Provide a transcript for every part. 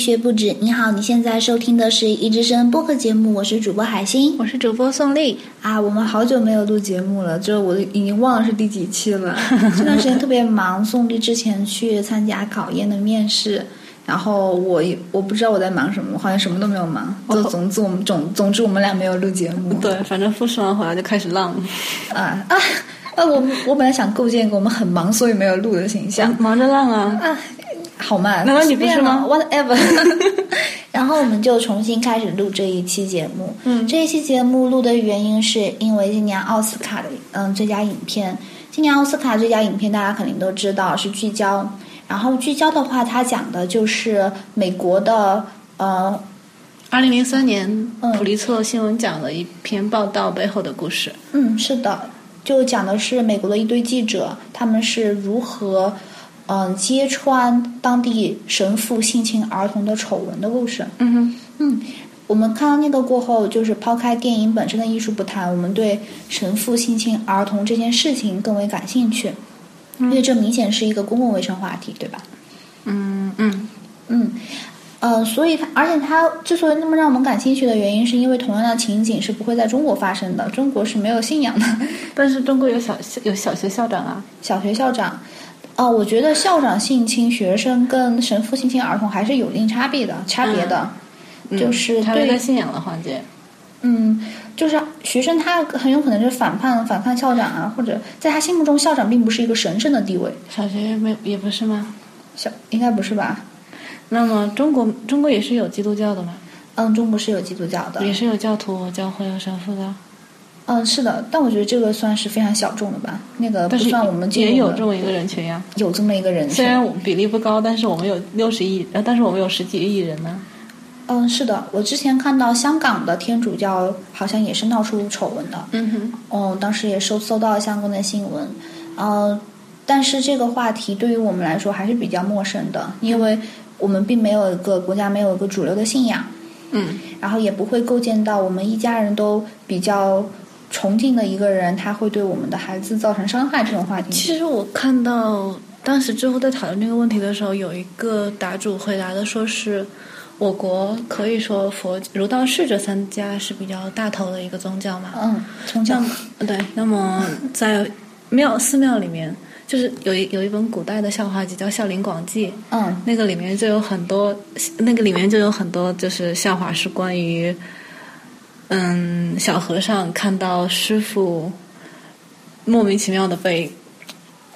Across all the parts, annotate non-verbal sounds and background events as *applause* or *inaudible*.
学不止。你好，你现在收听的是一之声播客节目，我是主播海星，我是主播宋丽。啊，我们好久没有录节目了，就我已经忘了是第几期了。*laughs* 这段时间特别忙，宋丽之前去参加考研的面试，然后我我不知道我在忙什么，好像什么都没有忙。就总之我们总总之我们俩没有录节目。*laughs* 对，反正复试完回来就开始浪。啊啊啊！我我本来想构建一个我们很忙所以没有录的形象，忙着浪啊。啊。好慢，难道你不是吗？Whatever。*laughs* 然后我们就重新开始录这一期节目。嗯，这一期节目录的原因是因为今年奥斯卡的嗯最佳影片，今年奥斯卡最佳影片大家肯定都知道是聚焦。然后聚焦的话，它讲的就是美国的呃，二零零三年普利策新闻奖的一篇报道背后的故事。嗯，是的，就讲的是美国的一堆记者他们是如何。嗯，揭穿当地神父性侵儿童的丑闻的故事。嗯哼，嗯，我们看到那个过后，就是抛开电影本身的艺术不谈，我们对神父性侵儿童这件事情更为感兴趣，因为这明显是一个公共卫生话题，对吧？嗯嗯嗯，呃，所以，而且他之所以那么让我们感兴趣的原因，是因为同样的情景是不会在中国发生的。中国是没有信仰的，*laughs* 但是中国有小有小学校长啊，小学校长。哦，我觉得校长性侵学生跟神父性侵儿童还是有一定差别的，差别的，就是对信仰的环节。嗯，就是学生他很有可能是反叛反叛校长啊，或者在他心目中校长并不是一个神圣的地位。小学没也不是吗？小应该不是吧？那么中国中国也是有基督教的吗？嗯，中国是有基督教的，也是有教徒、教会有神父的。嗯，是的，但我觉得这个算是非常小众的吧。那个不算我们也有这么一个人群呀，有这么一个人群。虽然我们比例不高，但是我们有六十亿，呃但是我们有十几亿人呢。嗯，是的，我之前看到香港的天主教好像也是闹出丑闻的。嗯哼。哦，当时也搜搜到相关的新闻。嗯，但是这个话题对于我们来说还是比较陌生的，因为我们并没有一个国家没有一个主流的信仰。嗯。然后也不会构建到我们一家人都比较。崇敬的一个人，他会对我们的孩子造成伤害，这种话题。其实我看到当时之后在讨论这个问题的时候，有一个答主回答的说是，我国可以说佛儒道释这三家是比较大头的一个宗教嘛。嗯，宗教。对，那么在庙寺庙里面，就是有一有一本古代的笑话集叫《笑林广记》。嗯，那个里面就有很多，那个里面就有很多就是笑话是关于。嗯，小和尚看到师傅莫名其妙的被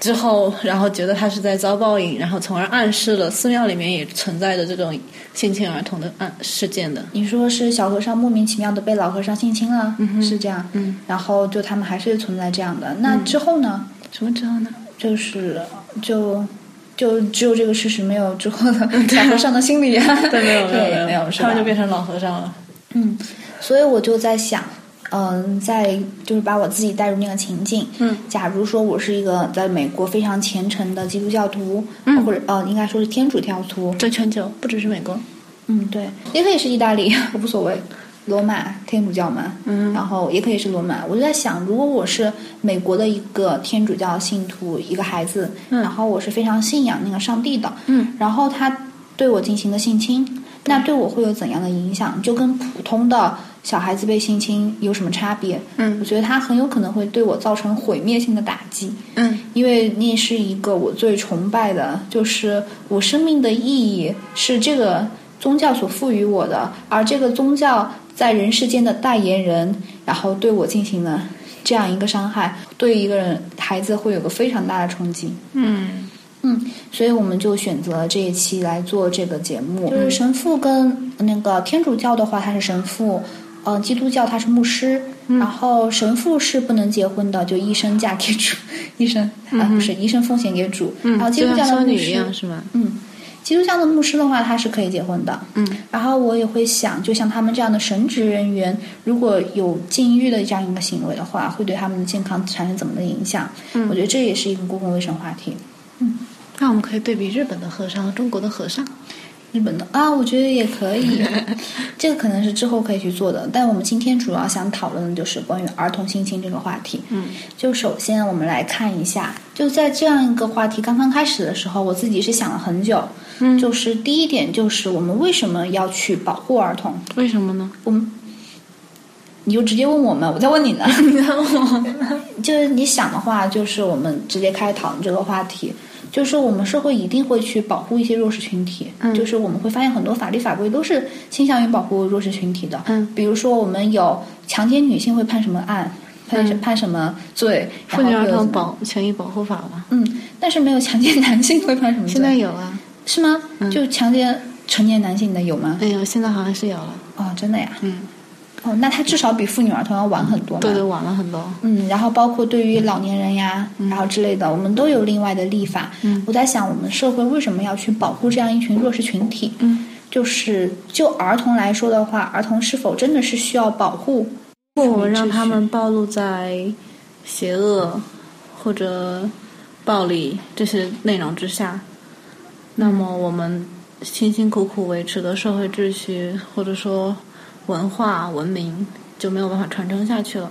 之后，然后觉得他是在遭报应，然后从而暗示了寺庙里面也存在着这种性侵儿童的案事件的。你说是小和尚莫名其妙的被老和尚性侵了，是这样？嗯，然后就他们还是存在这样的。那之后呢？什么之后呢？就是就就只有这个事实，没有之后的 *laughs* 小和尚的心理。*laughs* 对，没有没有没有，*laughs* 他们就变成老和尚了。嗯。所以我就在想，嗯，在就是把我自己带入那个情境。嗯，假如说我是一个在美国非常虔诚的基督教徒，嗯，或者呃，应该说是天主教徒，在全球不只是美国。嗯，对，也可以是意大利，*laughs* 无所谓，罗马天主教嘛。嗯，然后也可以是罗马。我就在想，如果我是美国的一个天主教信徒，一个孩子，然后我是非常信仰那个上帝的，嗯，然后他对我进行了性侵，那对我会有怎样的影响？就跟普通的。小孩子被性侵有什么差别？嗯，我觉得他很有可能会对我造成毁灭性的打击。嗯，因为那是一个我最崇拜的，就是我生命的意义是这个宗教所赋予我的，而这个宗教在人世间的代言人，然后对我进行了这样一个伤害，对一个人孩子会有个非常大的冲击。嗯嗯，所以我们就选择了这一期来做这个节目。就是神父跟那个天主教的话，他是神父。嗯，基督教他是牧师，然后神父是不能结婚的，就一生嫁给主，一生啊不是一生奉献给主。然后基督教的牧师是吗？嗯，基督教的牧师的话，他是可以结婚的。嗯，然后我也会想，就像他们这样的神职人员，如果有禁欲的这样一个行为的话，会对他们的健康产生怎么的影响？嗯，我觉得这也是一个公共卫生话题。嗯，那我们可以对比日本的和尚和中国的和尚。日本的啊，我觉得也可以，*laughs* 这个可能是之后可以去做的。但我们今天主要想讨论的就是关于儿童性侵这个话题。嗯，就首先我们来看一下，就在这样一个话题刚刚开始的时候，我自己是想了很久。嗯，就是第一点就是我们为什么要去保护儿童？为什么呢？我们你就直接问我们，我在问你呢。*laughs* 你在问我？*laughs* 就是你想的话，就是我们直接开始讨论这个话题。就是我们社会一定会去保护一些弱势群体，嗯就是我们会发现很多法律法规都是倾向于保护弱势群体的，嗯，比如说我们有强奸女性会判什么案，判、嗯判什么罪，妇女儿童保权益保护法吧？嗯，但是没有强奸男性会判什么罪？现在有啊，是吗？嗯就强奸成年男性的有吗？哎呦，现在好像是有了。哦，真的呀？嗯，哦，那他至少比妇女儿童要晚很多嘛？对对，晚了很多。嗯，然后包括对于老年人呀，然后之类的，我们都有另外的立法。嗯我在想，我们社会为什么要去保护这样一群弱势群体？嗯，就是就儿童来说的话，儿童是否真的是需要保护？如果我们让他们暴露在邪恶或者暴力这些内容之下，那么我们辛辛苦苦维持的社会秩序或者说文化文明就没有办法传承下去了。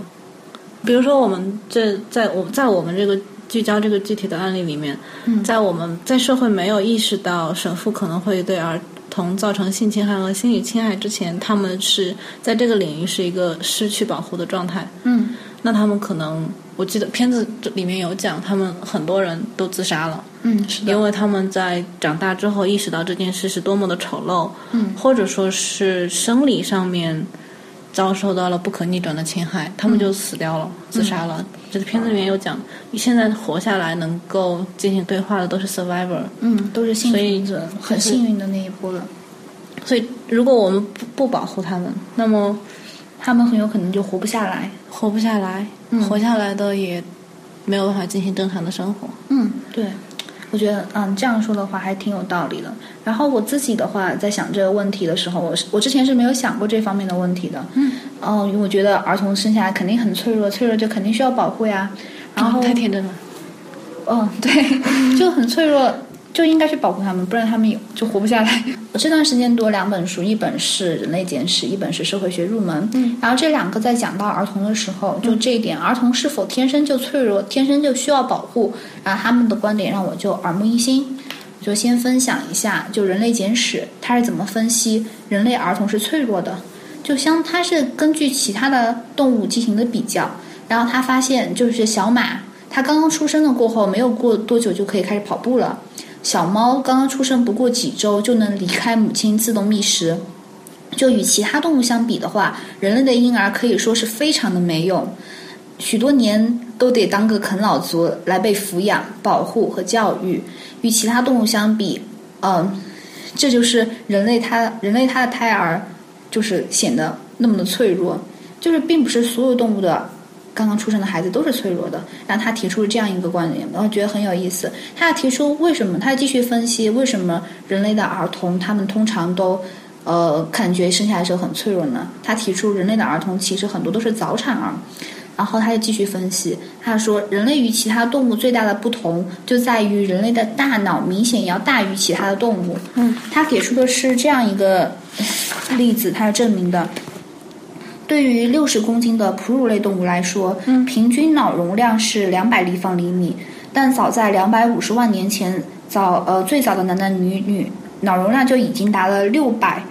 比如说，我们这在我在我们这个聚焦这个具体的案例里面，嗯在我们在社会没有意识到神父可能会对儿童造成性侵害和心理侵害之前，他们是在这个领域是一个失去保护的状态。嗯那他们可能，我记得片子里面有讲，他们很多人都自杀了，嗯，是的，因为他们在长大之后意识到这件事是多么的丑陋，嗯或者说是生理上面遭受到了不可逆转的侵害，他们就死掉了，自杀了。这个片子里面有讲，现在活下来能够进行对话的都是 survivor，嗯，都是幸运者，很幸运的那一波了。所以如果我们不不保护他们，那么他们很有可能就活不下来。活不下来，嗯活下来的也没有办法进行正常的生活。嗯，对，我觉得嗯这样说的话还挺有道理的。然后我自己的话，在想这个问题的时候，我是我之前是没有想过这方面的问题的。嗯，哦，因为我觉得儿童生下来肯定很脆弱，脆弱就肯定需要保护呀。然后，太天真了。嗯，对，*laughs* 就很脆弱，就应该去保护他们，不然他们有就活不下来。*laughs* 我这段时间读了两本书，一本是《人类简史》，一本是《社会学入门》。嗯，然后这两个在讲到儿童的时候，就这一点，儿童是否天生就脆弱，天生就需要保护，然后他们的观点让我就耳目一新。我就先分享一下，就《人类简史》它是怎么分析人类儿童是脆弱的。就相它是根据其他的动物进行的比较，然后他发现就是小马，它刚刚出生了过后，没有过多久就可以开始跑步了。小猫刚刚出生不过几周就能离开母亲自动觅食。就与其他动物相比的话，人类的婴儿可以说是非常的没用，许多年都得当个啃老族来被抚养、保护和教育。与其他动物相比，嗯，这就是人类它人类它的胎儿就是显得那么的脆弱，就是并不是所有动物的刚刚出生的孩子都是脆弱的。然后他提出了这样一个观点，我觉得很有意思。他提出为什么？他继续分析为什么人类的儿童他们通常都呃感觉生下来的时候很脆弱呢？他提出人类的儿童其实很多都是早产儿。然后他就继续分析，他说人类与其他动物最大的不同就在于人类的大脑明显要大于其他的动物。嗯，他给出的是这样一个例子，他是证明的。对于六十公斤的哺乳类动物来说，嗯平均脑容量是两百立方厘米，但早在两百五十万年前，早呃最早的男男女女脑容量就已经达了六百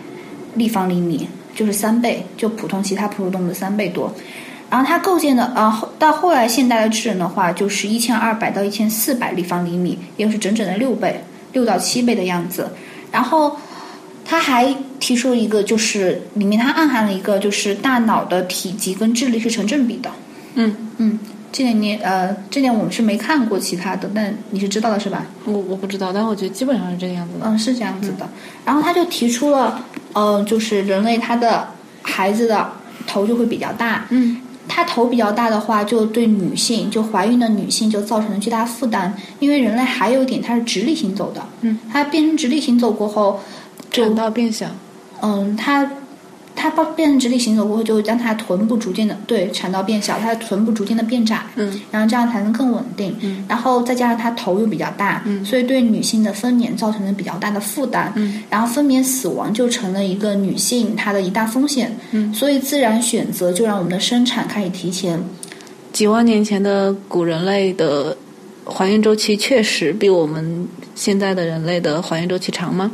立方厘米，就是三倍，就普通其他哺乳动物的三倍多。然后它构建的，呃，后到后来现代的智人的话，就是一千二百到一千四百立方厘米，也就是整整的六倍，六到七倍的样子。然后它还提出一个，就是里面它暗含了一个，就是大脑的体积跟智力是成正比的。嗯嗯，这点你呃，这点我们是没看过其他的，但你是知道的是吧？我我不知道，但我觉得基本上是这个样子的。嗯，是这样子的。然后他就提出了，呃，就是人类他的孩子的头就会比较大，嗯他头比较大的话，就对女性，就怀孕的女性就造成了巨大负担。因为人类还有一点，它是直立行走的，嗯，它变成直立行走过后，就产道变小。嗯，它它到变成直立行走过后，就会将它臀部逐渐的对产道变小，它的臀部逐渐的变窄，嗯，然后这样才能更稳定，嗯，然后再加上它头又比较大，嗯，所以对女性的分娩造成了比较大的负担，嗯，然后分娩死亡就成了一个女性她的一大风险，嗯，所以自然选择就让我们的生产开始提前。几万年前的古人类的怀孕周期确实比我们现在的人类的怀孕周期长吗？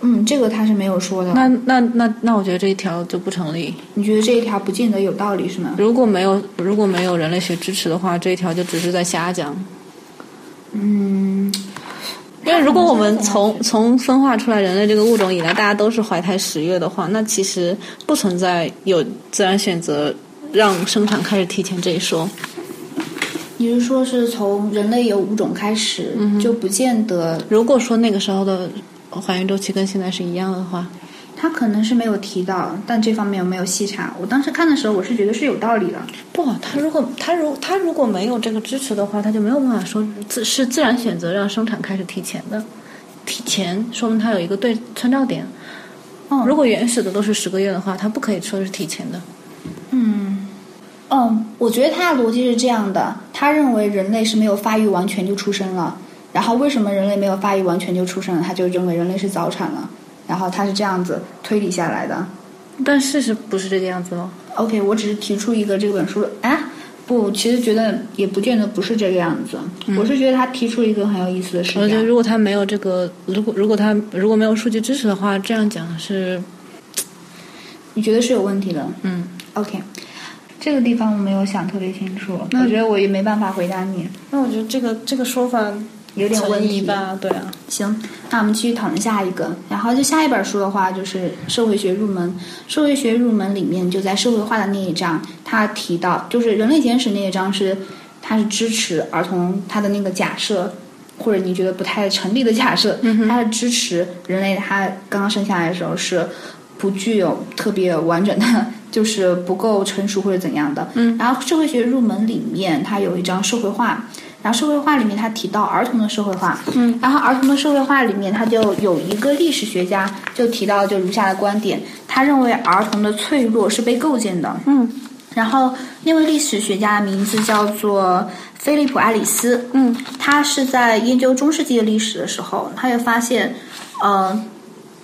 嗯，这个他是没有说的。那那那那，我觉得这一条就不成立。你觉得这一条不见得有道理是吗？如果没有如果没有人类学支持的话，这一条就只是在瞎讲。嗯，因为如果我们从从分化出来人类这个物种以来，大家都是怀胎十月的话，那其实不存在有自然选择让生产开始提前这一说。你是说是从人类有物种开始，就不见得？如果说那个时候的怀孕周期跟现在是一样的话，他可能是没有提到，但这方面我没有细查。我当时看的时候，我是觉得是有道理的。不，他如果他如他如果没有这个支持的话，他就没有办法说自是自然选择让生产开始提前的，提前说明他有一个对参照点。哦，如果原始的都是十个月的话，他不可以说是提前的。嗯，嗯，我觉得他的逻辑是这样的：他认为人类是没有发育完全就出生了，然后为什么人类没有发育完全就出生了？他就认为人类是早产了，然后他是这样子推理下来的。但事实不是这个样子哦。OK，我只是提出一个这本书啊，不，其实觉得也不见得不是这个样子。我是觉得他提出了一个很有意思的事情我觉得。如果他没有这个，如果如果他如果没有数据支持的话，这样讲是你觉得是有问题的嗯。？OK，这个地方我没有想特别清楚，那我觉得我也没办法回答你，那我觉得这个这个说法有点问题。吧？对啊。行，那我们继续讨论下一个。然后就下一本书的话，就是《社会学入门》。社会学入门里面就在社会化的那一章，他提到就是人类简史那一章是，他是支持儿童他的那个假设，或者你觉得不太成立的假设，他是支持人类他刚刚生下来的时候是不具有特别完整的，就是不够成熟或者怎样的。嗯，然后社会学入门里面它有一章社会化。然后社会化里面，他提到儿童的社会化，嗯，然后儿童的社会化里面，他就有一个历史学家就提到就如下的观点，他认为儿童的脆弱是被构建的，嗯，然后那位历史学家的名字叫做菲利普·爱丽丝，嗯，他是在研究中世纪的历史的时候，他就发现，呃，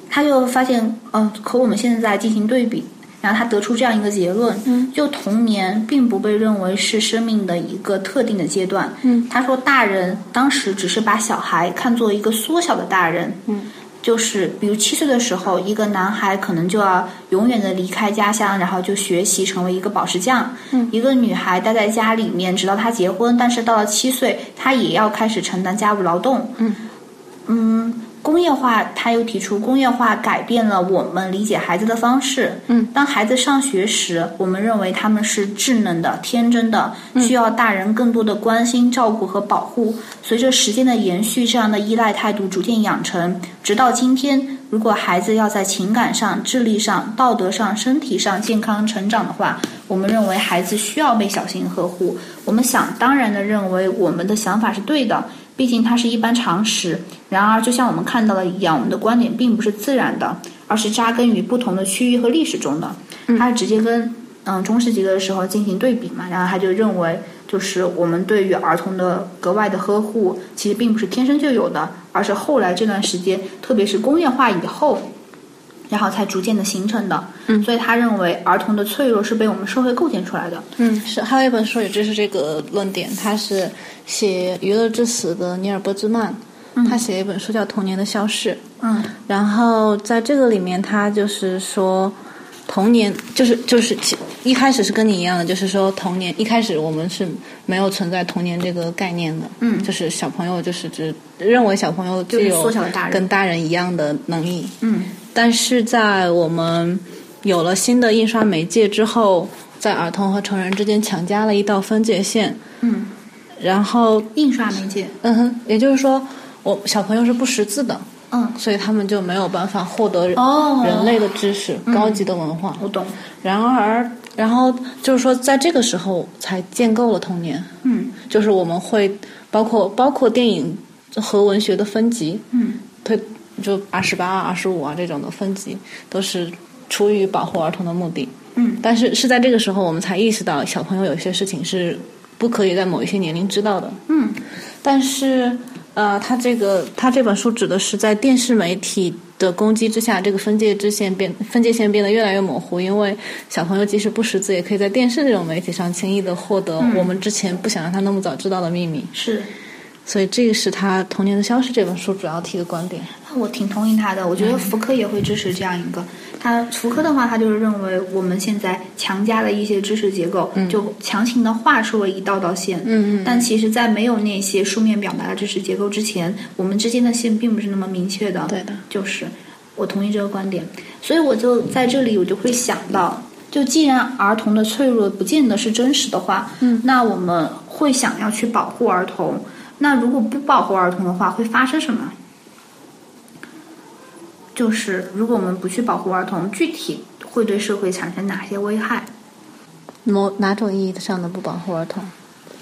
他就发现，呃，和我们现在进行对比。然后他得出这样一个结论，嗯，就童年并不被认为是生命的一个特定的阶段，嗯，他说大人当时只是把小孩看作一个缩小的大人，嗯，就是比如七岁的时候，一个男孩可能就要永远的离开家乡，然后就学习成为一个宝石匠，嗯，一个女孩待在家里面直到她结婚，但是到了七岁，她也要开始承担家务劳动，嗯。嗯。工业化，他又提出工业化改变了我们理解孩子的方式。嗯，当孩子上学时，我们认为他们是稚嫩的、天真的，嗯需要大人更多的关心、照顾和保护。随着时间的延续，这样的依赖态度逐渐养成，直到今天。如果孩子要在情感上、智力上、道德上、身体上健康成长的话，我们认为孩子需要被小心呵护。我们想当然的认为我们的想法是对的。毕竟它是一般常识。然而，就像我们看到的一样，我们的观点并不是自然的，而是扎根于不同的区域和历史中的。他是直接跟嗯中世纪的时候进行对比嘛。然后他就认为，就是我们对于儿童的格外的呵护，其实并不是天生就有的，而是后来这段时间，特别是工业化以后。然后才逐渐的形成的，嗯，所以他认为儿童的脆弱是被我们社会构建出来的，嗯，是还有一本书也支持这个论点，他是写《娱乐至死》的尼尔波兹曼，他写了一本书叫《童年的消逝》，嗯，然后在这个里面，他就是说童年就是就是其一开始是跟你一样的，就是说童年一开始我们是没有存在童年这个概念的，嗯就是小朋友就是只认为小朋友具有缩小的大人跟大人一样的能力，嗯。但是在我们有了新的印刷媒介之后，在儿童和成人之间强加了一道分界线，嗯，然后印刷媒介，嗯哼，也就是说，我小朋友是不识字的，嗯，所以他们就没有办法获得哦。人类的知识、高级的文化。我懂，然而，然后就是说，在这个时候才建构了童年，嗯。就是我们会包括包括电影和文学的分级，嗯。推就二十八、二十五啊这种的分级，都是出于保护儿童的目的。嗯，但是是在这个时候，我们才意识到小朋友有些事情是不可以在某一些年龄知道的。嗯，但是呃，他这个他这本书指的是在电视媒体的攻击之下，这个分界之线变分界线变得越来越模糊，因为小朋友即使不识字，也可以在电视这种媒体上轻易的获得我们之前不想让他那么早知道的秘密。是。所以这个是他《童年的消失》这本书主要提的观点。我挺同意他的，我觉得福柯也会支持这样一个。他福柯的话，他就是认为我们现在强加的一些知识结构，就强行的画出了一道道线。嗯嗯。但其实，在没有那些书面表达的知识结构之前，我们之间的线并不是那么明确的。对的。就是我同意这个观点，所以我就在这里，我就会想到，就既然儿童的脆弱不见得是真实的话，嗯，那我们会想要去保护儿童。那如果不保护儿童的话，会发生什么？就是如果我们不去保护儿童，具体会对社会产生哪些危害？某哪种意义上的不保护儿童？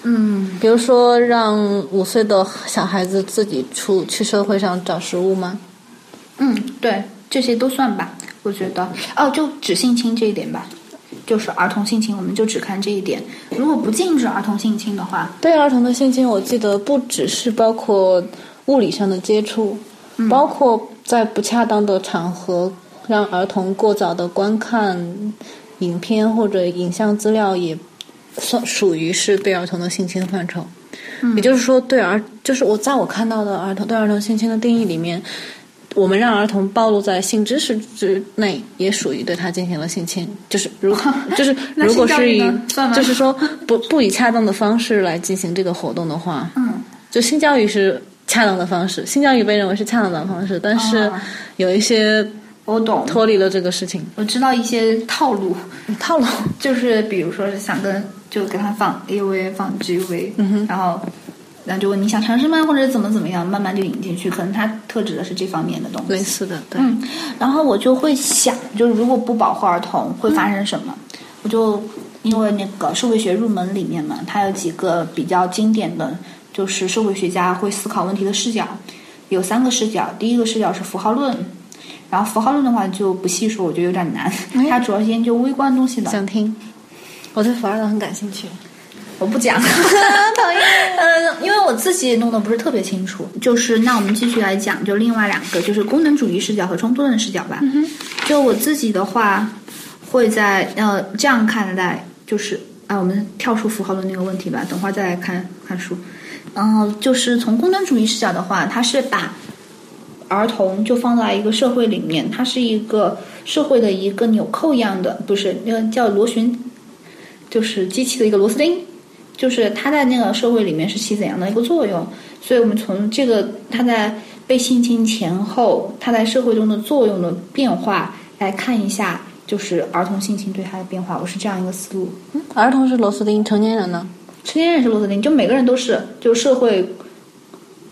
嗯，比如说让五岁的小孩子自己出去社会上找食物吗？嗯，对，这些都算吧。我觉得哦，就只性侵这一点吧。就是儿童性侵，我们就只看这一点。如果不禁止儿童性侵的话，对儿童的性侵，我记得不只是包括物理上的接触，包括在不恰当的场合让儿童过早的观看影片或者影像资料，也算属于是对儿童的性侵范畴。也就是说，对儿就是我在我看到的儿童对儿童性侵的定义里面。我们让儿童暴露在性知识之内，也属于对他进行了性侵。就是如 *laughs* 就是如果是以就是说不不以恰当的方式来进行这个活动的话，嗯，就性教育是恰当的方式，性教育被认为是恰当的方式，但是有一些我懂脱离了这个事情。我知道一些套路，套路 *laughs* 就是比如说是想跟就给他放 A V 放 G V，嗯哼，然后。然后就问你想尝试吗，或者怎么怎么样，慢慢就引进去，可能他特指的是这方面的东西。类似的，对。嗯，然后我就会想，就是如果不保护儿童会发生什么？我就因为那个社会学入门里面嘛，它有几个比较经典的，就是社会学家会思考问题的视角，有三个视角。第一个视角是符号论，然后符号论的话就不细说，我觉得有点难。它主要是研究微观东西的。想听？我对符号论很感兴趣。*laughs* 我不讲，*laughs* 讨厌。嗯，因为我自己也弄得不是特别清楚。就是那我们继续来讲，就另外两个，就是功能主义视角和冲突论视角吧。嗯就我自己的话，会在呃这样看待，就是啊，我们跳出符号论那个问题吧，等会儿再来看看书。嗯，就是从功能主义视角的话，它是把儿童就放在一个社会里面，它是一个社会的一个纽扣一样的，不是那个叫螺旋，就是机器的一个螺丝钉。就是他在那个社会里面是起怎样的一个作用，所以我们从这个他在被性侵前后，他在社会中的作用的变化来看一下，就是儿童性侵对他的变化。我是这样一个思路。嗯儿童是螺丝钉，成年人呢？成年人是螺丝钉，就每个人都是，就社会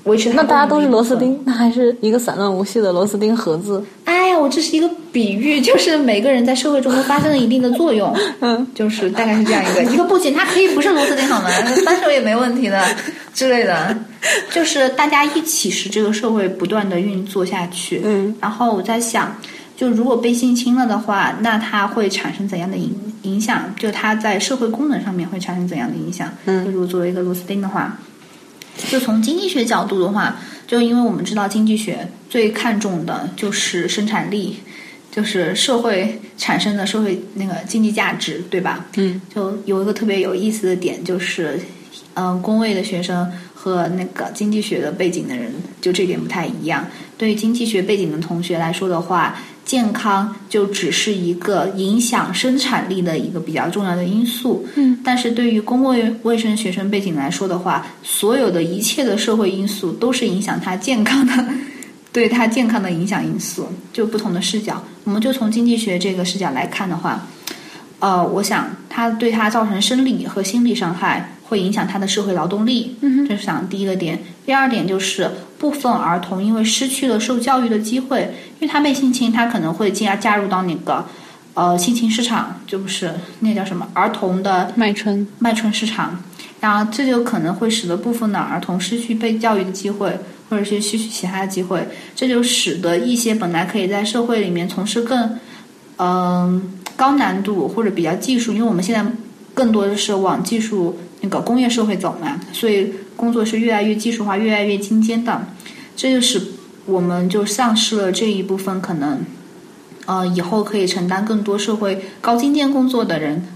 维持。那大家都是螺丝钉，那还是一个散乱无序的螺丝钉盒子。哎呀，我这是一个比喻，就是每个人在社会中都发生了一定的作用。*laughs* 嗯，就是大概是这样一个一个部件，它可以不是螺丝钉好吗？扳手也没问题的之类的。就是大家一起使这个社会不断的运作下去。嗯，然后我在想，就如果被性侵了的话，那它会产生怎样的影影响？就它在社会功能上面会产生怎样的影响？嗯，就如果作为一个螺丝钉的话，就从经济学角度的话。就因为我们知道经济学最看重的就是生产力，就是社会产生的社会那个经济价值，对吧？嗯，就有一个特别有意思的点，就是嗯，工位的学生和那个经济学的背景的人，就这点不太一样。对于经济学背景的同学来说的话，健康就只是一个影响生产力的一个比较重要的因素。嗯，但是对于公共卫生学生背景来说的话，所有的一切的社会因素都是影响他健康的，*laughs* 对他健康的影响因素。就不同的视角，我们就从经济学这个视角来看的话，呃，我想它对他造成生理和心理伤害。会影响他的社会劳动力，嗯这是想第一个点。第二点就是部分儿童因为失去了受教育的机会，因为他被性侵，他可能会进而加入到那个呃性侵市场，就不是那叫什么儿童的卖春卖春市场，然后这就可能会使得部分的儿童失去被教育的机会，或者是失去其他的机会，这就使得一些本来可以在社会里面从事更嗯高难度或者比较技术，因为我们现在更多的是往技术那个工业社会走嘛，所以工作是越来越技术化、越来越精尖的，这就使我们就丧失了这一部分可能，呃，以后可以承担更多社会高精尖工作的人。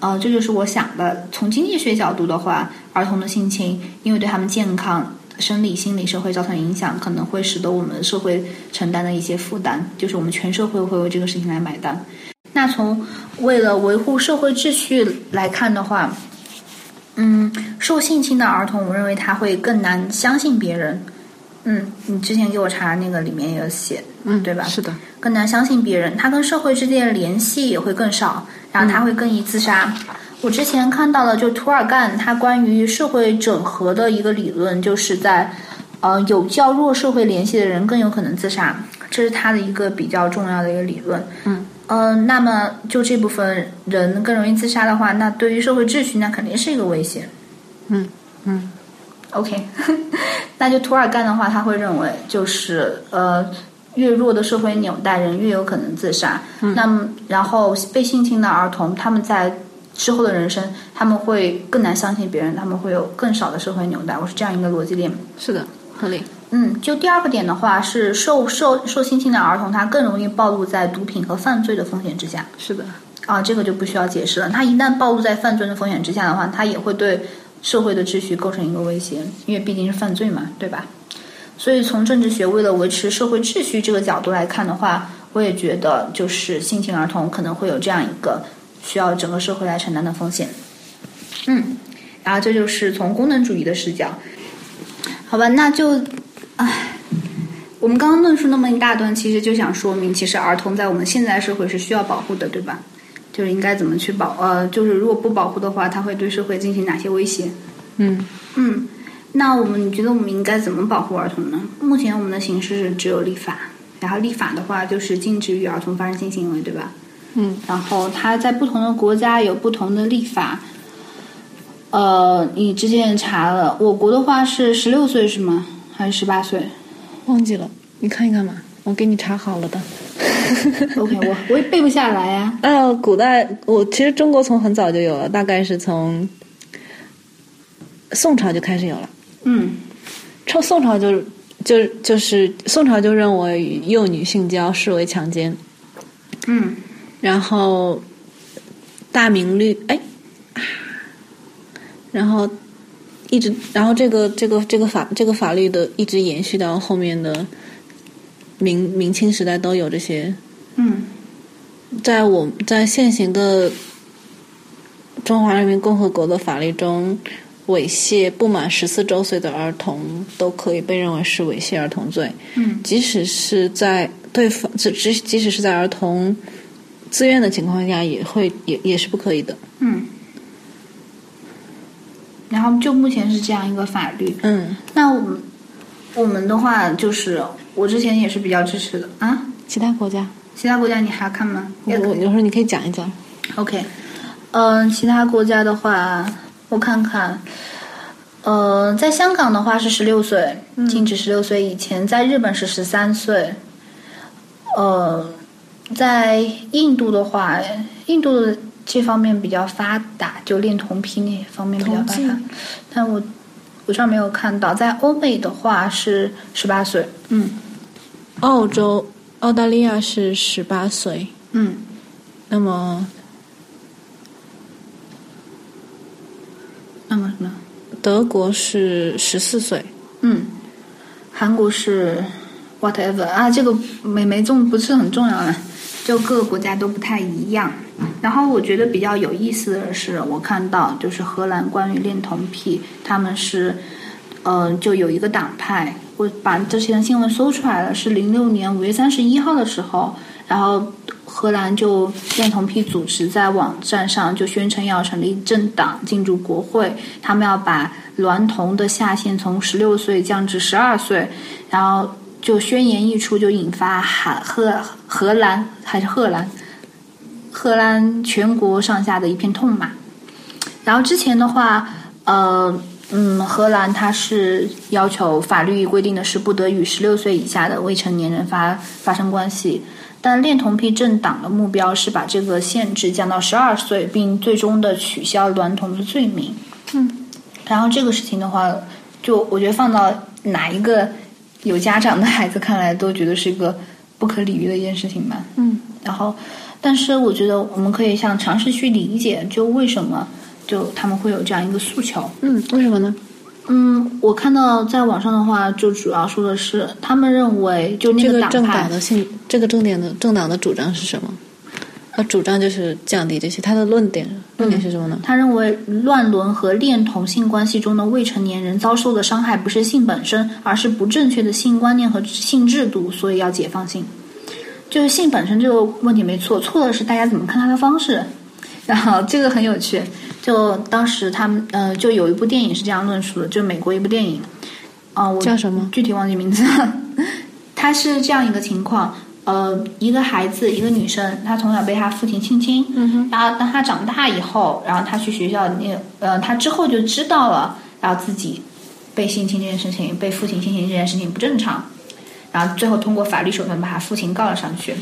呃，这就是我想的。从经济学角度的话，儿童的性侵，因为对他们健康、生理、心理、社会造成影响，可能会使得我们社会承担的一些负担，就是我们全社会会为这个事情来买单。那从为了维护社会秩序来看的话，嗯，受性侵的儿童，我认为他会更难相信别人。嗯，你之前给我查那个里面也有写，嗯，对吧？是的，更难相信别人，他跟社会之间的联系也会更少。然后他会更易自杀。我之前看到了，就图尔干他关于社会整合的一个理论，就是在呃有较弱社会联系的人更有可能自杀，这是他的一个比较重要的一个理论。嗯嗯，那么就这部分人更容易自杀的话，那对于社会秩序那肯定是一个威胁。嗯嗯，OK，*laughs* 那就涂尔干的话，他会认为就是呃。越弱的社会纽带，人越有可能自杀。那么，然后被性侵的儿童，他们在之后的人生，他们会更难相信别人，他们会有更少的社会纽带。我是这样一个逻辑链。是的，合理。嗯，就第二个点的话，是受受受性侵的儿童，他更容易暴露在毒品和犯罪的风险之下。是的。啊，这个就不需要解释了。他一旦暴露在犯罪的风险之下的话，他也会对社会的秩序构成一个威胁，因为毕竟是犯罪嘛，对吧？所以，从政治学为了维持社会秩序这个角度来看的话，我也觉得就是性侵儿童可能会有这样一个需要整个社会来承担的风险。嗯，然后这就是从功能主义的视角。好吧，那就唉，我们刚刚论述那么一大段，其实就想说明，其实儿童在我们现在社会是需要保护的，对吧？就是应该怎么去保呃，就是如果不保护的话，他会对社会进行哪些威胁？嗯嗯。那我们你觉得我们应该怎么保护儿童呢？目前我们的形式是只有立法，然后立法的话就是禁止与儿童发生性行为，对吧？嗯。然后它在不同的国家有不同的立法。呃，你之前查了，我国的话是十六岁是吗？还是十八岁？忘记了，你看一看嘛，我给你查好了的。*laughs* OK，我我也背不下来呀。*laughs* 呃，古代我其实中国从很早就有了，大概是从宋朝就开始有了。嗯，从宋朝就就就是宋朝就认为幼女性交视为强奸，嗯，然后大明律哎，然后一直然后这个这个这个法这个法律的一直延续到后面的明明清时代都有这些，嗯，在我在现行的中华人民共和国的法律中。猥亵不满十四周岁的儿童都可以被认为是猥亵儿童罪。嗯，即使是在对方即即即使是在儿童自愿的情况下，也会也也是不可以的。嗯，然后就目前是这样一个法律。嗯，那我们我们的话就是我之前也是比较支持的啊。其他国家，其他国家你还要看吗？我有时候你可以讲一讲。OK，嗯，其他国家的话。我看看，呃，在香港的话是十六岁，禁止十六岁以前；在日本是十三岁。呃，在印度的话，印度的这方面比较发达，就恋童癖那方面比较发达。但我我这儿没有看到，在欧美的话是十八岁。嗯，澳洲、澳大利亚是十八岁。嗯，那么。那么什么？德国是十四岁。嗯，韩国是 whatever 啊，这个没没重不是很重要的，就各个国家都不太一样。然后我觉得比较有意思的是，我看到就是荷兰关于恋童癖，他们是呃就有一个党派，我把这些新闻搜出来了，是零六年五月三十一号的时候，然后。荷兰就恋童癖组织在网站上就宣称要成立政党进入国会，他们要把娈童的下限从十六岁降至十二岁，然后就宣言一出就引发海荷荷兰还是荷兰荷兰全国上下的一片痛骂。然后之前的话，呃，嗯，荷兰它是要求法律规定的是不得与十六岁以下的未成年人发发生关系，但恋童癖政党的目标是把这个限制降到十二岁，并最终的取消娈童的罪名。嗯，然后这个事情的话，就我觉得放到哪一个有家长的孩子看来，都觉得是一个不可理喻的一件事情吧。嗯，然后，但是我觉得我们可以像尝试去理解，就为什么就他们会有这样一个诉求。嗯，为什么呢？嗯，我看到在网上的话，就主要说的是，他们认为就那这个政党派党的性，这个政点的政党的主张是什么？他主张就是降低这些，他的论点论点是什么呢？他认为乱伦和恋同性关系中的未成年人遭受的伤害不是性本身，而是不正确的性观念和性制度，所以要解放性。就是性本身这个问题没错，错的是大家怎么看他的方式。然后这个很有趣，就当时他们呃，就有一部电影是这样论述的，就美国一部电影，啊、我叫什么？具体忘记名字了。*laughs* 他是这样一个情况，呃，一个孩子，一个女生，她从小被她父亲性侵，然后当她长大以后，然后她去学校，那呃，她之后就知道了，然后自己被性侵这件事情，被父亲性侵这件事情不正常，然后最后通过法律手段把她父亲告了上去。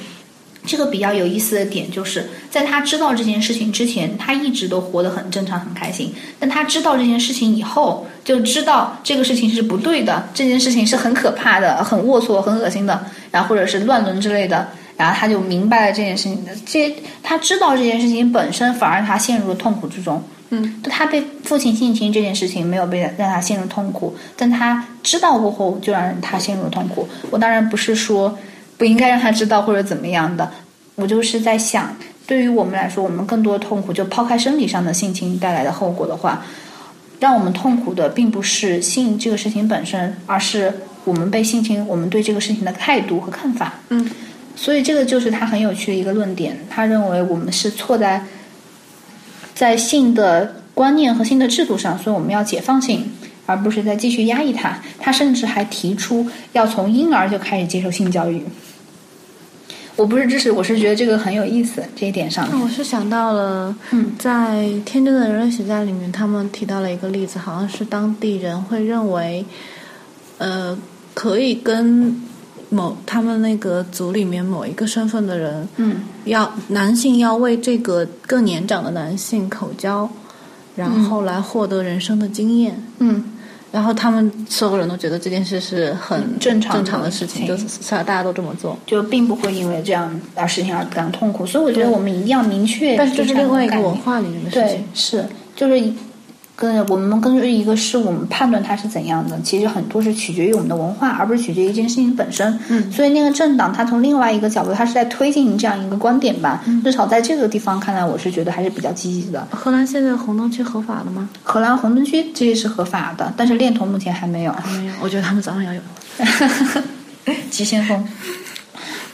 这个比较有意思的点就是在他知道这件事情之前，他一直都活得很正常、很开心。但他知道这件事情以后，就知道这个事情是不对的，这件事情是很可怕的、很龌龊、很恶心的，然后或者是乱伦之类的。然后他就明白了这件事情的，这他知道这件事情本身反而让他陷入了痛苦之中。嗯，他被父亲性侵这件事情没有被让他陷入痛苦，但他知道过后就让他陷入了痛苦。我当然不是说不应该让他知道或者怎么样的，我就是在想，对于我们来说，我们更多的痛苦就抛开生理上的性侵带来的后果的话，让我们痛苦的并不是性这个事情本身，而是我们被性侵，我们对这个事情的态度和看法。嗯，所以这个就是他很有趣的一个论点，他认为我们是错在在性的观念和性的制度上，所以我们要解放性，而不是再继续压抑它。他甚至还提出要从婴儿就开始接受性教育。我不是支持，我是觉得这个很有意思这一点上面。那我是想到了，嗯在《天真的人类学家》里面，他们提到了一个例子，好像是当地人会认为，呃，可以跟某他们那个组里面某一个身份的人，嗯要男性要为这个更年长的男性口交，然后来获得人生的经验。嗯然后他们所有人都觉得这件事是很正常的正常的事情，情就是大家都这么做。就并不会因为这样而事情而感到痛苦，所以我觉得我们一定要明确。但是这是另外一个文化里面的事对情。，是就是跟我们根据一个事物，我们判断它是怎样的，其实很多是取决于我们的文化，而不是取决于一件事情本身。嗯所以那个政党，它从另外一个角度，它是在推进这样一个观点吧。嗯至少在这个地方看来，我是觉得还是比较积极的。荷兰现在红灯区合法了吗？荷兰红灯区这些是合法的，但是恋童目前还没有。还没有，我觉得他们早晚要有。*laughs* 急先锋。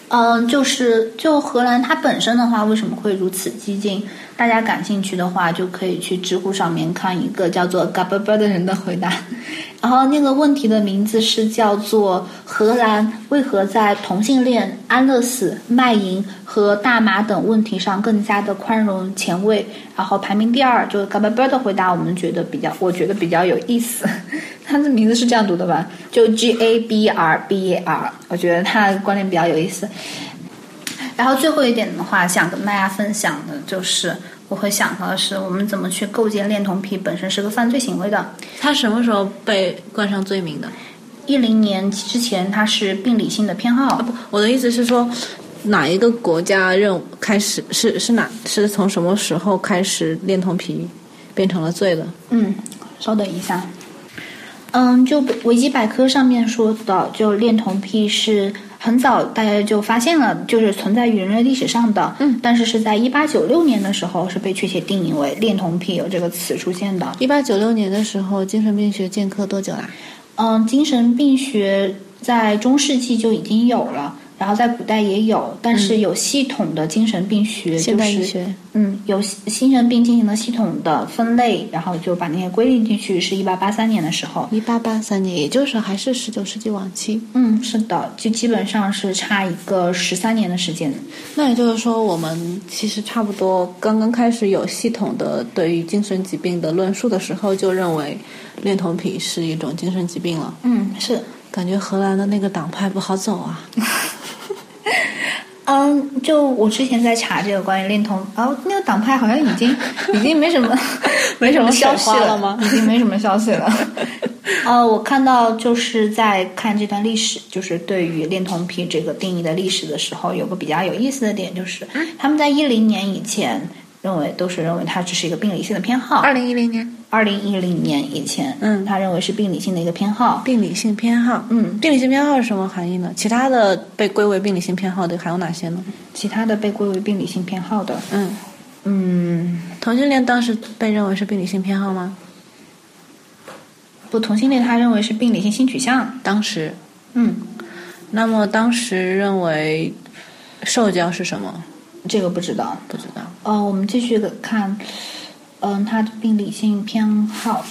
嗯，就是就荷兰它本身的话，为什么会如此激进？大家感兴趣的话，就可以去知乎上面看一个叫做 g a b b 的人的回答。*laughs* 然后那个问题的名字是叫做“荷兰为何在同性恋、安乐死、卖淫和大麻等问题上更加的宽容前卫”。然后排名第二，就 g a b b 的回答，我们觉得比较，我觉得比较有意思。*laughs* 他的名字是这样读的吧？就 G A B R B A R，我觉得他的观点比较有意思。然后最后一点的话，想跟大家分享的就是，我会想到的是，我们怎么去构建恋童癖本身是个犯罪行为的。他什么时候被冠上罪名的？一零年之前，他是病理性的偏好。不，我的意思是说，哪一个国家认开始是是哪是从什么时候开始恋童癖变成了罪的？嗯，稍等一下。嗯，就维基百科上面说的，就恋童癖是很早大家就发现了，就是存在于人类历史上的。嗯，但是是在一八九六年的时候是被确切定义为恋童癖有这个词出现的。一八九六年的时候，精神病学建科多久啦？嗯，精神病学在中世纪就已经有了，然后在古代也有，但是有系统的精神病学，现代医就是学，嗯，有精神病进行了系统的分类，然后就把那些规定进去，是一八八三年的时候。一八八三年，也就是还是十九世纪晚期。嗯，是的，就基本上是差一个十三年的时间。那也就是说，我们其实差不多刚刚开始有系统的对于精神疾病的论述的时候，就认为恋童癖是一种精神疾病了。嗯，是。感觉荷兰的那个党派不好走啊。*laughs* *laughs* 嗯，就我之前在查这个关于恋童，哦，那个党派好像已经 *laughs* 已经没什么没什么消息了吗 *laughs* 已经没什么消息了。呃，我看到就是在看这段历史，就是对于恋童癖这个定义的历史的时候，有个比较有意思的点，就是他们在一零年以前认为都是认为它只是一个病理性的偏好。二零一零年，二零一零年以前，嗯他认为是病理性的一个偏好。病理性偏好。嗯，病理性偏好是什么含义呢？其他的被归为病理性偏好的还有哪些呢？其他的被归为病理性偏好的，嗯，嗯，同性恋当时被认为是病理性偏好吗？不，同性恋他认为是病理性性取向。当时，嗯，那么当时认为受教是什么？这个不知道。不知道。呃，我们继续看，嗯、他的病理性偏好，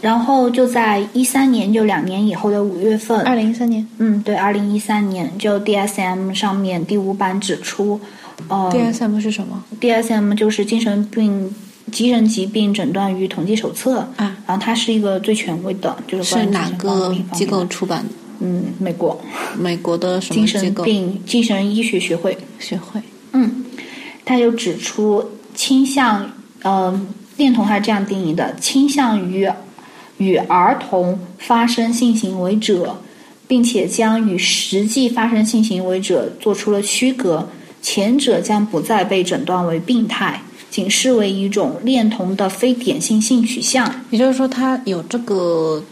然后就在一三年，就两年以后的五月份，二零一三年嗯，对，二零一三年，就 DSM 上面第五版指出，呃，DSM 是什么？DSM 就是精神病。精神疾病诊断与统计手册啊，然后它是一个最权威的，就是是关于哪个机构？出版的？嗯，美国美国的什么精神机构？病精神医学学会。学会。嗯，他又指出倾向，呃，恋童他是这样定义的：倾向于与儿童发生性行为者，并且将与实际发生性行为者做出了区隔，前者将不再被诊断为病态，仅视为一种恋童的非典型性取向。也就是说，他有这个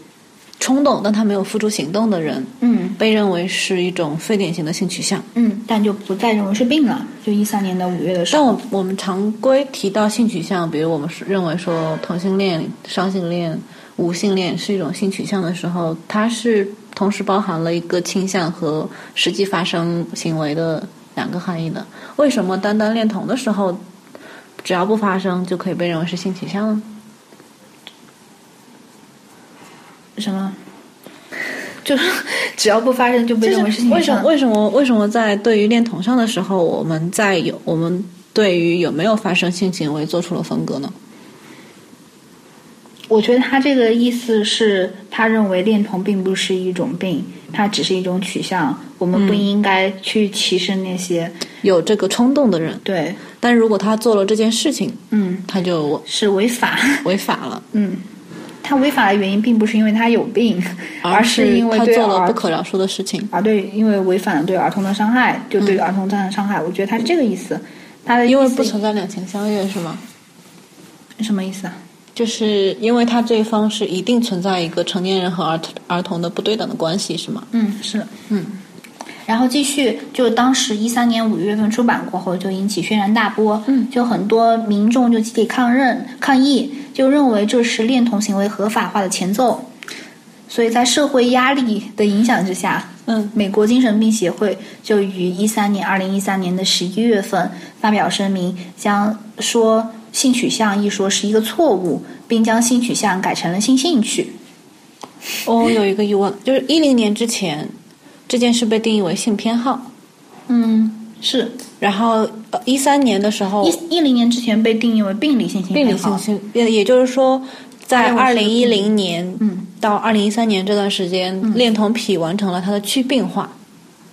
冲动，但他没有付诸行动的人，嗯被认为是一种非典型的性取向。嗯，但就不再认为是病了。就一三年的五月的时候，但我我们常规提到性取向，比如我们是认为说同性恋、双性恋、无性恋是一种性取向的时候，它是同时包含了一个倾向和实际发生行为的两个含义的。为什么单单恋童的时候，只要不发生就可以被认为是性取向呢？什么？就是 *laughs* 只要不发生就被认为是为什么？为什么？为什么在对于恋童上的时候，我们在有我们对于有没有发生性行为做出了分割呢？我觉得他这个意思是，他认为恋童并不是一种病，它只是一种取向。我们不应该去歧视那些、有这个冲动的人，对，但如果他做了这件事情，嗯，他就是违法。违法了，嗯，他违法的原因并不是因为他有病，而是因为他做了不可饶恕的事情。而对，因为违反了对儿童的伤害，就对儿童造成伤害。我觉得他是这个意思。他的意思因为不存在两情相悦，是吗？什么意思啊？就是因为他这一方是一定存在一个成年人和儿儿童的不对等的关系，是吗？嗯，是。嗯。然后继续，就当时一三年五月份出版过后，就引起轩然大波。嗯，就很多民众就集体抗认抗议，就认为这是恋童行为合法化的前奏。所以在社会压力的影响之下，嗯，美国精神病协会就于一三年二零一三年的十一月份发表声明，将说性取向一说是一个错误，并将性取向改成了性兴趣。我有一个疑问，就是一零年之前，这件事被定义为性偏好，嗯，是然后一三年的时候，一一零年之前被定义为病理性性病理性性，也也就是说，在二零一零年嗯到二零一三年这段时间，恋童癖完成了它的去病化。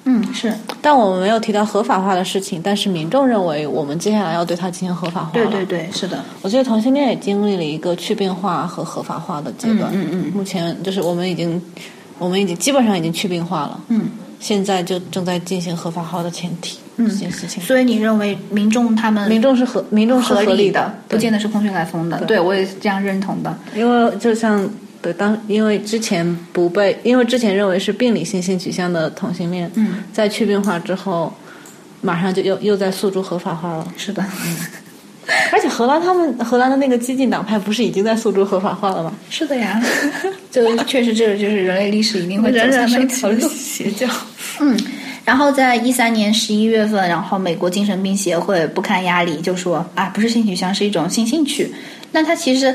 嗯，是但我们没有提到合法化的事情，但是民众认为我们接下来要对它进行合法化。对对对，是的，我觉得同性恋也经历了一个去病化和合法化的阶段。嗯嗯嗯目前就是我们已经，我们已经基本上已经去病化了。嗯，现在就正在进行合法化的前提。嗯这件事情，所以你认为民众他们民众是合民众是合理的，不见得是空穴来风的。对我也是这样认同的。因为就像对当因为之前不被，因为之前认为是病理性性取向的同性恋，嗯，在去病化之后，马上就又又在诉诸合法化了。是的，*laughs* 而且荷兰他们荷兰的那个激进党派不是已经在诉诸合法化了吗？是的呀，就确实这个就是人类历史一定会走向那条路。邪教。嗯，然后在一三年十一月份，然后美国精神病协会不堪压力就说啊，不是性取向，是一种性兴趣。那它其实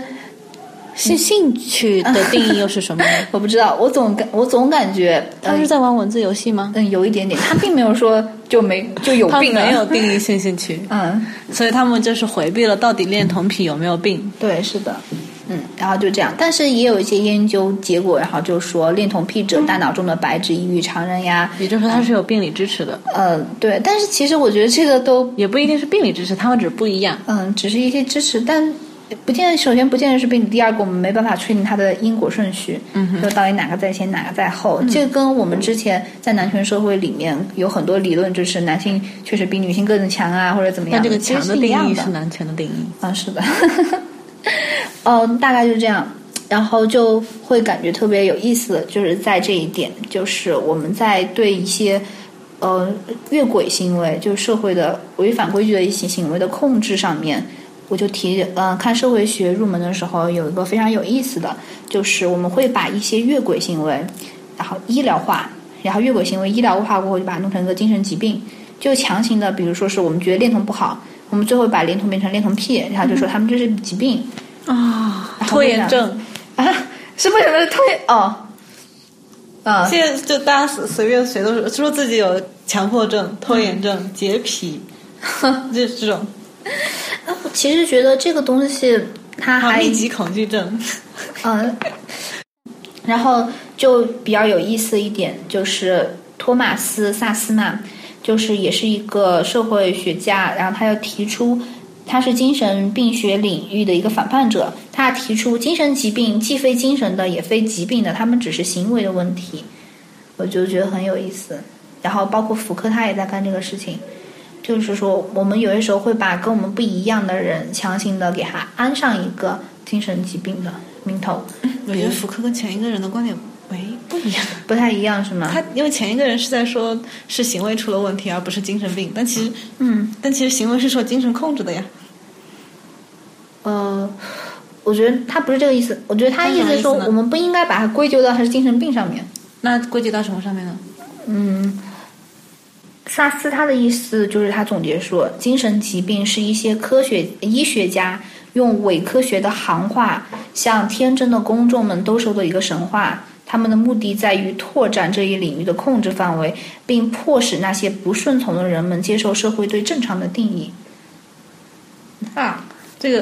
性兴趣的定义又是什么呢？*laughs* 我不知道，我总感我总感觉他是在玩文字游戏吗？嗯，有一点点，他并没有说就没就有病没有定义性兴趣，*laughs* 嗯，所以他们就是回避了到底恋童癖有没有病。对，是的，嗯，然后就这样，但是也有一些研究结果，然后就说恋童癖者大脑中的白质异于常人呀，也就是说他是有病理支持的。呃，对，但是其实我觉得这个都也不一定是病理支持，他们只是不一样。嗯，只是一些支持，但。不见，首先不见得是病。第二个，我们没办法确定它的因果顺序，嗯，就到底哪个在前，哪个在后。这跟我们之前在男权社会里面有很多理论，就是男性确实比女性更强啊，或者怎么样。这个强的定义是男权的定义啊，是的。*laughs* 嗯，大概就这样，然后就会感觉特别有意思，就是在这一点，就是我们在对一些呃越轨行为，就是社会的违反规矩的一些行为的控制上面。我就提，嗯，看社会学入门的时候，有一个非常有意思的，就是我们会把一些越轨行为，然后医疗化，然后越轨行为医疗化过后，就把它弄成一个精神疾病，就强行的，比如说是我们觉得恋童不好，我们最后把恋童变成恋童癖，然后就说他们这是疾病啊，拖延症啊，是为什么是拖延？哦，*laughs* 啊，现在就大家随随便谁都说自己有强迫症、拖延症、洁癖，*laughs* 就这种。那 *laughs* 我其实觉得这个东西，它还密集恐惧症，嗯，然后就比较有意思一点，就是托马斯·萨斯曼，就是也是一个社会学家，然后他又提出，他是精神病学领域的一个反叛者，他提出精神疾病既非精神的，也非疾病的，他们只是行为的问题，我就觉得很有意思。然后包括福柯，他也在干这个事情。就是说，我们有些时候会把跟我们不一样的人强行的给他安上一个精神疾病的名头。我觉得福柯跟前一个人的观点没不一样，不太一样是吗？他因为前一个人是在说是行为出了问题，而不是精神病。但其实，嗯，但其实行为是受精神控制的呀。呃，我觉得他不是这个意思。我觉得他意思是说，我们不应该把它归咎到他是精神病上面。那归结到什么上面呢？嗯。萨斯他的意思就是，他总结说，精神疾病是一些科学医学家用伪科学的行话，向天真的公众们兜售的一个神话。他们的目的在于拓展这一领域的控制范围，并迫使那些不顺从的人们接受社会对正常的定义。啊。这个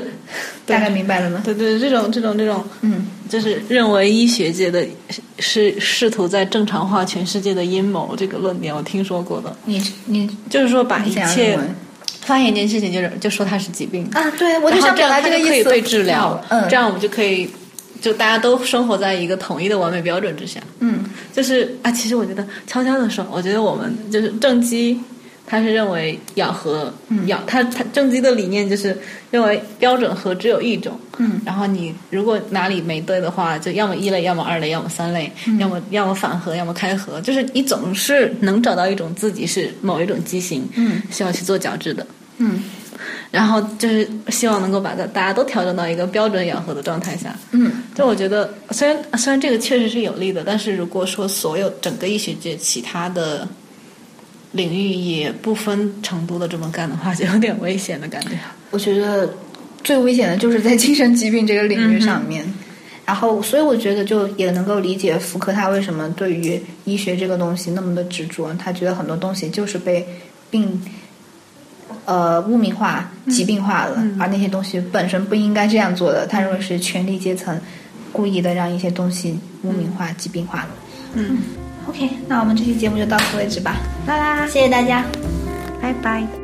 大概明白了吗？对对，这种这种这种，嗯，就是认为医学界的是试图在正常化全世界的阴谋，这个论点我听说过的。你你就是说把一切发现一件事情，就是就说它是疾病啊？对，我就想表达这个意思。可以被治疗，嗯，这样我们就可以就大家都生活在一个统一的完美标准之下。嗯，就是啊，其实我觉得悄悄的说，我觉得我们就是正畸。他是认为咬合咬他他正畸的理念就是认为标准和只有一种，嗯，然后你如果哪里没对的话，就要么一类，要么二类，要么三类，要么要么反合，要么开合，就是你总是能找到一种自己是某一种畸形，嗯，需要去做矫治的，嗯，然后就是希望能够把大大家都调整到一个标准咬合的状态下，嗯，就我觉得虽然虽然这个确实是有利的，但是如果说所有整个医学界其他的。领域也不分程度的这么干的话，就有点危险的感觉。我觉得最危险的就是在精神疾病这个领域上面。然后，所以我觉得就也能够理解福柯他为什么对于医学这个东西那么的执着。他觉得很多东西就是被病呃污名化、疾病化了，而那些东西本身不应该这样做的。他认为是权力阶层故意的让一些东西污名化、疾病化了。嗯。OK，那我们这期节目就到此为止吧。拜拜，谢谢大家，拜拜。